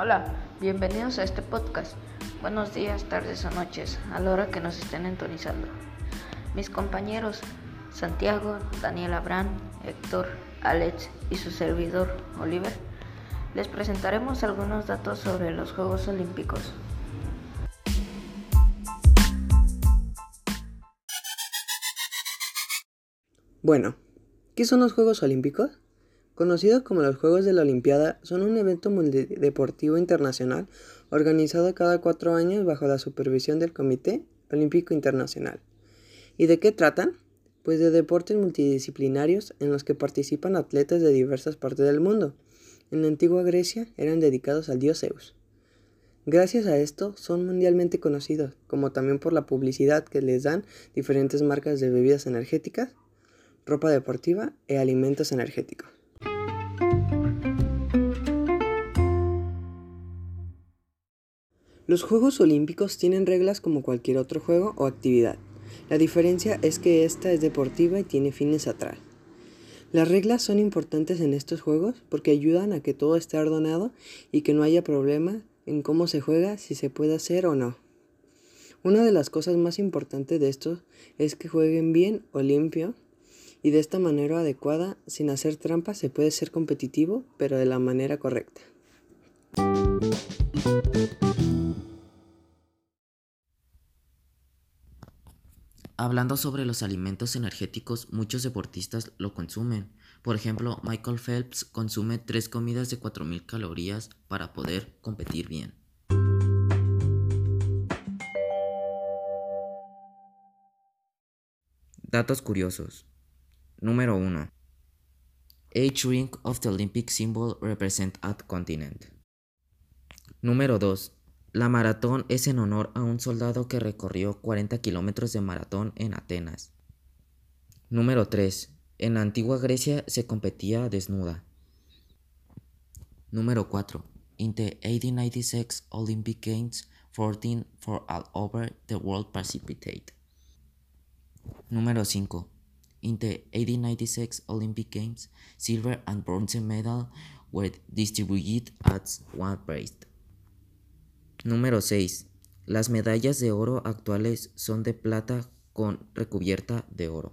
Hola, bienvenidos a este podcast. Buenos días, tardes o noches, a la hora que nos estén entonizando. Mis compañeros Santiago, Daniel Abraham, Héctor, Alex y su servidor Oliver, les presentaremos algunos datos sobre los Juegos Olímpicos. Bueno, ¿qué son los Juegos Olímpicos? Conocidos como los Juegos de la Olimpiada, son un evento deportivo internacional organizado cada cuatro años bajo la supervisión del Comité Olímpico Internacional. ¿Y de qué tratan? Pues de deportes multidisciplinarios en los que participan atletas de diversas partes del mundo. En la antigua Grecia eran dedicados al dios Zeus. Gracias a esto son mundialmente conocidos, como también por la publicidad que les dan diferentes marcas de bebidas energéticas, ropa deportiva y alimentos energéticos. Los Juegos Olímpicos tienen reglas como cualquier otro juego o actividad. La diferencia es que esta es deportiva y tiene fines atrás. Las reglas son importantes en estos juegos porque ayudan a que todo esté ordenado y que no haya problema en cómo se juega, si se puede hacer o no. Una de las cosas más importantes de esto es que jueguen bien o limpio y de esta manera adecuada, sin hacer trampas, se puede ser competitivo, pero de la manera correcta. Hablando sobre los alimentos energéticos, muchos deportistas lo consumen. Por ejemplo, Michael Phelps consume tres comidas de 4.000 calorías para poder competir bien. Datos curiosos. Número 1. Each ring of the Olympic symbol represent a continent. Número 2. La maratón es en honor a un soldado que recorrió 40 kilómetros de maratón en Atenas. Número 3. En la antigua Grecia se competía desnuda. Número 4. In the 1896 Olympic Games, 14 for all over the world participate. Número 5. In the 1896 Olympic Games, silver and bronze medal were distributed as one prize. Número 6. Las medallas de oro actuales son de plata con recubierta de oro.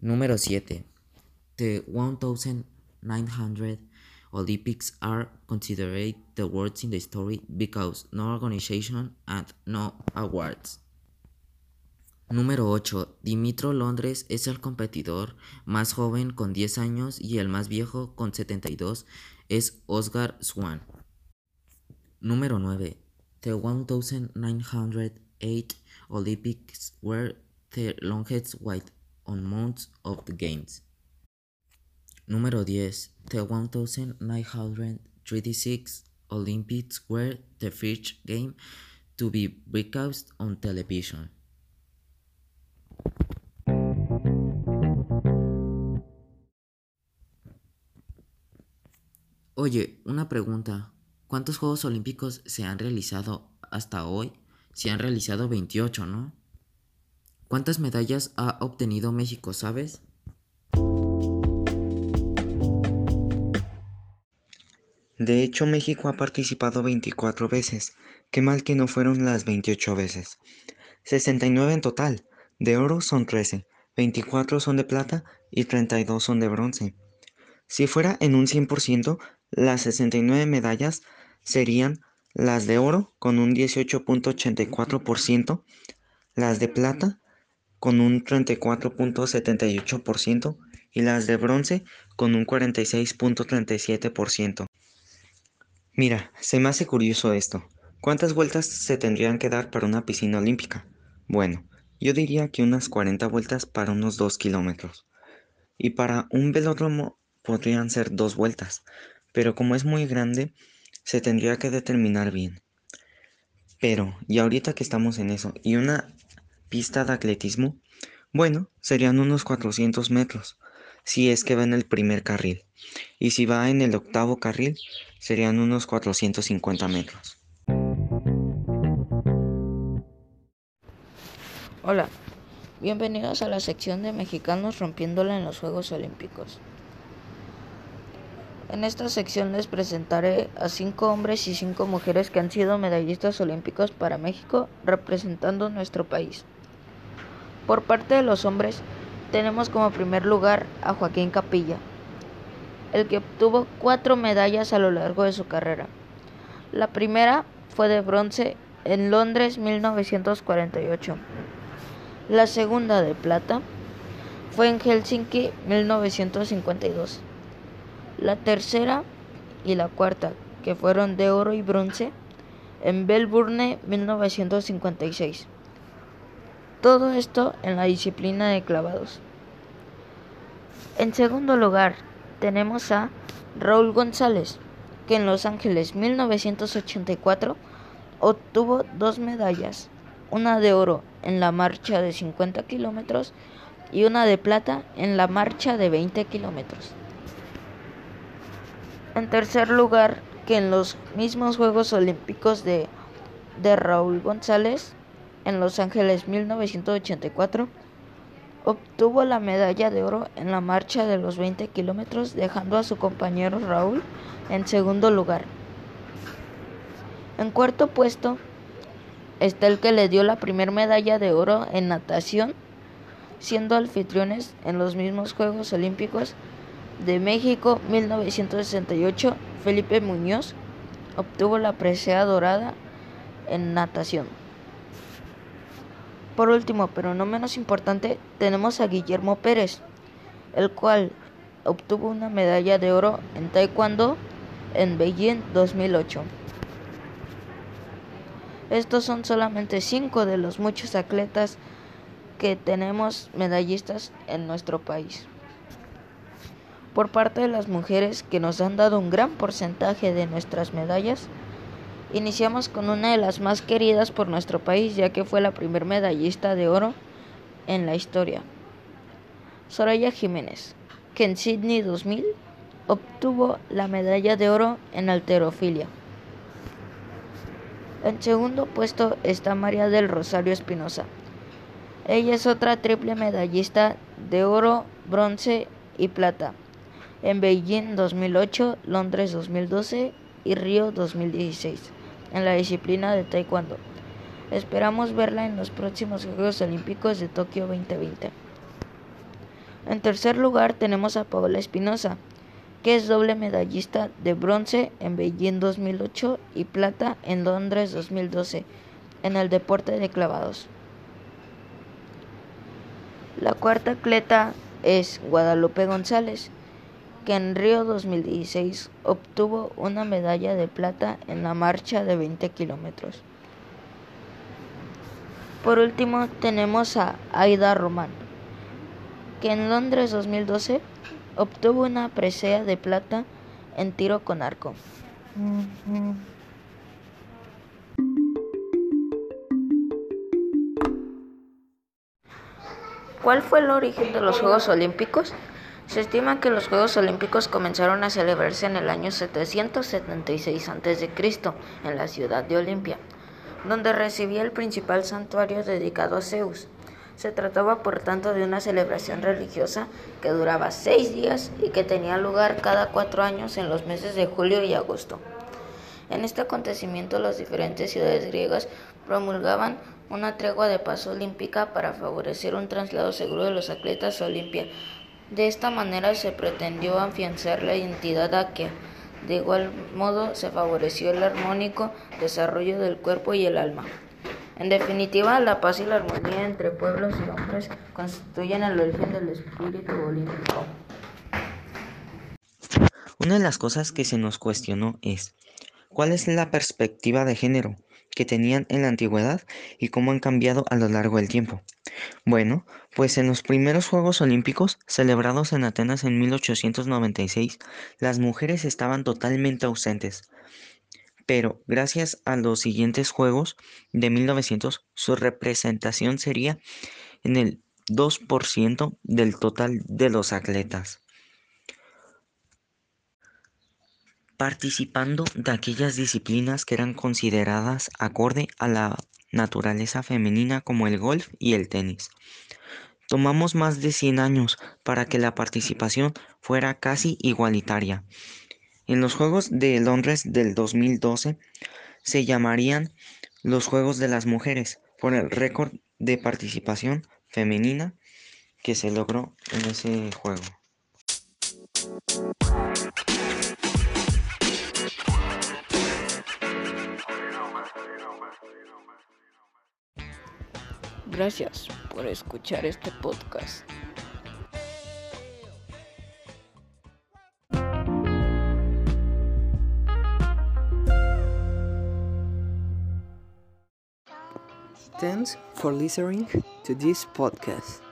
Número 7. The 1900 Olympics are considered the worst in the story because no organization and no awards. Número 8. Dimitro Londres es el competidor más joven con 10 años y el más viejo con 72 es Oscar Swan. Número 9. The 1908 Olympics were the longest wait on months of the Games. Número 10. The 1936 Olympics were the first game to be broadcast on television. Oye, una pregunta. ¿Cuántos Juegos Olímpicos se han realizado hasta hoy? Se han realizado 28, ¿no? ¿Cuántas medallas ha obtenido México, sabes? De hecho, México ha participado 24 veces. Qué mal que no fueron las 28 veces. 69 en total. De oro son 13, 24 son de plata y 32 son de bronce. Si fuera en un 100%, las 69 medallas serían las de oro con un 18.84%, las de plata con un 34.78% y las de bronce con un 46.37%. Mira, se me hace curioso esto. ¿Cuántas vueltas se tendrían que dar para una piscina olímpica? Bueno, yo diría que unas 40 vueltas para unos 2 kilómetros. Y para un velódromo podrían ser dos vueltas, pero como es muy grande, se tendría que determinar bien. Pero, y ahorita que estamos en eso, y una pista de atletismo, bueno, serían unos 400 metros, si es que va en el primer carril. Y si va en el octavo carril, serían unos 450 metros. Hola, bienvenidos a la sección de mexicanos rompiéndola en los Juegos Olímpicos. En esta sección les presentaré a cinco hombres y cinco mujeres que han sido medallistas olímpicos para México representando nuestro país. Por parte de los hombres, tenemos como primer lugar a Joaquín Capilla, el que obtuvo cuatro medallas a lo largo de su carrera. La primera fue de bronce en Londres 1948. La segunda de plata fue en Helsinki 1952. La tercera y la cuarta, que fueron de oro y bronce, en Melbourne 1956. Todo esto en la disciplina de clavados. En segundo lugar, tenemos a Raúl González, que en Los Ángeles 1984 obtuvo dos medallas, una de oro en la marcha de 50 kilómetros y una de plata en la marcha de 20 kilómetros. En tercer lugar, que en los mismos Juegos Olímpicos de, de Raúl González, en Los Ángeles 1984, obtuvo la medalla de oro en la marcha de los 20 kilómetros, dejando a su compañero Raúl en segundo lugar. En cuarto puesto está el que le dio la primera medalla de oro en natación, siendo anfitriones en los mismos Juegos Olímpicos de México 1968. Felipe Muñoz obtuvo la presea dorada en natación. Por último, pero no menos importante, tenemos a Guillermo Pérez, el cual obtuvo una medalla de oro en Taekwondo en Beijing 2008. Estos son solamente cinco de los muchos atletas que tenemos medallistas en nuestro país. Por parte de las mujeres que nos han dado un gran porcentaje de nuestras medallas, iniciamos con una de las más queridas por nuestro país ya que fue la primer medallista de oro en la historia. Soraya Jiménez, que en Sydney 2000 obtuvo la medalla de oro en alterofilia. En segundo puesto está María del Rosario Espinosa. Ella es otra triple medallista de oro, bronce y plata en Beijing 2008, Londres 2012 y Río 2016 en la disciplina de Taekwondo. Esperamos verla en los próximos Juegos Olímpicos de Tokio 2020. En tercer lugar tenemos a Paola Espinosa, que es doble medallista de bronce en Beijing 2008 y plata en Londres 2012 en el deporte de clavados. La cuarta atleta es Guadalupe González, que en Río 2016 obtuvo una medalla de plata en la marcha de 20 kilómetros. Por último tenemos a Aida Román, que en Londres 2012 obtuvo una presea de plata en tiro con arco. ¿Cuál fue el origen de los Juegos Olímpicos? Se estima que los Juegos Olímpicos comenzaron a celebrarse en el año 776 a.C. en la ciudad de Olimpia, donde recibía el principal santuario dedicado a Zeus. Se trataba por tanto de una celebración religiosa que duraba seis días y que tenía lugar cada cuatro años en los meses de julio y agosto. En este acontecimiento las diferentes ciudades griegas promulgaban una tregua de paz olímpica para favorecer un traslado seguro de los atletas a Olimpia. De esta manera se pretendió afianzar la identidad aquea. De igual modo se favoreció el armónico desarrollo del cuerpo y el alma. En definitiva, la paz y la armonía entre pueblos y hombres constituyen el origen del espíritu olímpico. Una de las cosas que se nos cuestionó es, ¿cuál es la perspectiva de género que tenían en la antigüedad y cómo han cambiado a lo largo del tiempo? Bueno, pues en los primeros Juegos Olímpicos, celebrados en Atenas en 1896, las mujeres estaban totalmente ausentes pero gracias a los siguientes Juegos de 1900 su representación sería en el 2% del total de los atletas. Participando de aquellas disciplinas que eran consideradas acorde a la naturaleza femenina como el golf y el tenis. Tomamos más de 100 años para que la participación fuera casi igualitaria. En los Juegos de Londres del 2012 se llamarían los Juegos de las Mujeres por el récord de participación femenina que se logró en ese juego. Gracias por escuchar este podcast. Thanks for listening to this podcast.